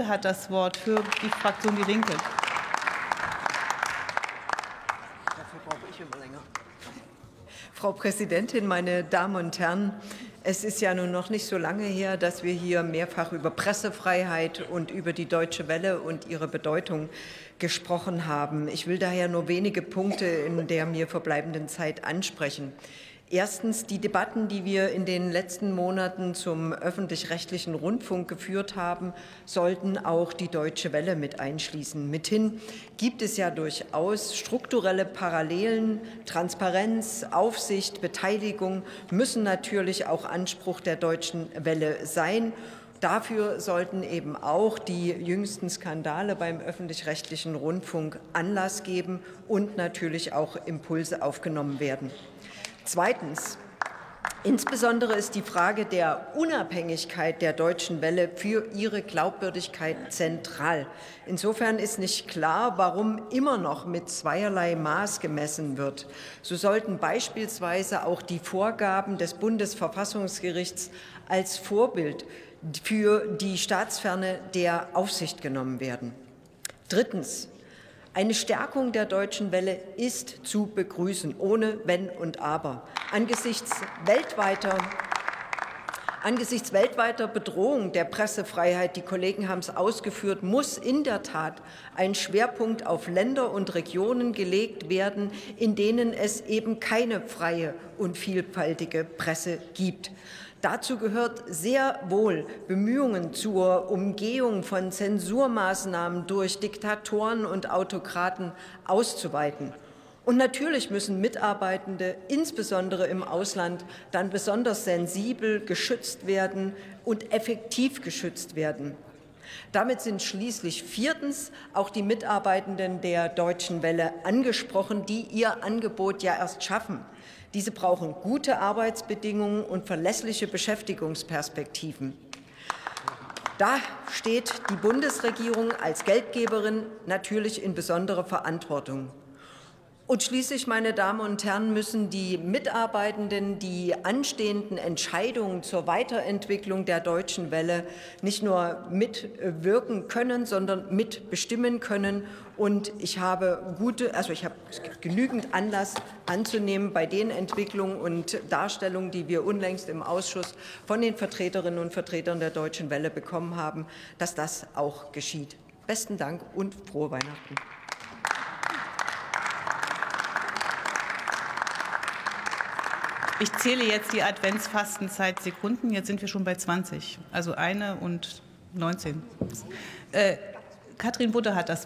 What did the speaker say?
hat das Wort für die Fraktion Die Linke. Dafür brauche ich immer länger. Frau Präsidentin, meine Damen und Herren! Es ist ja nun noch nicht so lange her, dass wir hier mehrfach über Pressefreiheit und über die Deutsche Welle und ihre Bedeutung gesprochen haben. Ich will daher nur wenige Punkte in der mir verbleibenden Zeit ansprechen. Erstens die Debatten, die wir in den letzten Monaten zum öffentlich-rechtlichen Rundfunk geführt haben, sollten auch die Deutsche Welle mit einschließen. Mithin gibt es ja durchaus strukturelle Parallelen. Transparenz, Aufsicht, Beteiligung müssen natürlich auch Anspruch der Deutschen Welle sein. Dafür sollten eben auch die jüngsten Skandale beim öffentlich-rechtlichen Rundfunk Anlass geben und natürlich auch Impulse aufgenommen werden. Zweitens. Insbesondere ist die Frage der Unabhängigkeit der Deutschen Welle für ihre Glaubwürdigkeit zentral. Insofern ist nicht klar, warum immer noch mit zweierlei Maß gemessen wird. So sollten beispielsweise auch die Vorgaben des Bundesverfassungsgerichts als Vorbild für die Staatsferne der Aufsicht genommen werden. Drittens. Eine Stärkung der Deutschen Welle ist zu begrüßen, ohne Wenn und Aber. Angesichts weltweiter Angesichts weltweiter Bedrohung der Pressefreiheit, die Kollegen haben es ausgeführt, muss in der Tat ein Schwerpunkt auf Länder und Regionen gelegt werden, in denen es eben keine freie und vielfältige Presse gibt. Dazu gehört sehr wohl Bemühungen zur Umgehung von Zensurmaßnahmen durch Diktatoren und Autokraten auszuweiten. Und natürlich müssen Mitarbeitende, insbesondere im Ausland, dann besonders sensibel geschützt werden und effektiv geschützt werden. Damit sind schließlich viertens auch die Mitarbeitenden der Deutschen Welle angesprochen, die ihr Angebot ja erst schaffen. Diese brauchen gute Arbeitsbedingungen und verlässliche Beschäftigungsperspektiven. Da steht die Bundesregierung als Geldgeberin natürlich in besonderer Verantwortung. Und schließlich, meine Damen und Herren, müssen die Mitarbeitenden die anstehenden Entscheidungen zur Weiterentwicklung der Deutschen Welle nicht nur mitwirken können, sondern mitbestimmen können. Und ich habe gute, also ich habe genügend Anlass anzunehmen bei den Entwicklungen und Darstellungen, die wir unlängst im Ausschuss von den Vertreterinnen und Vertretern der Deutschen Welle bekommen haben, dass das auch geschieht. Besten Dank und frohe Weihnachten. Ich zähle jetzt die Adventsfastenzeit Sekunden. Jetzt sind wir schon bei 20. Also eine und 19. Äh, Katrin Butter hat das Wort.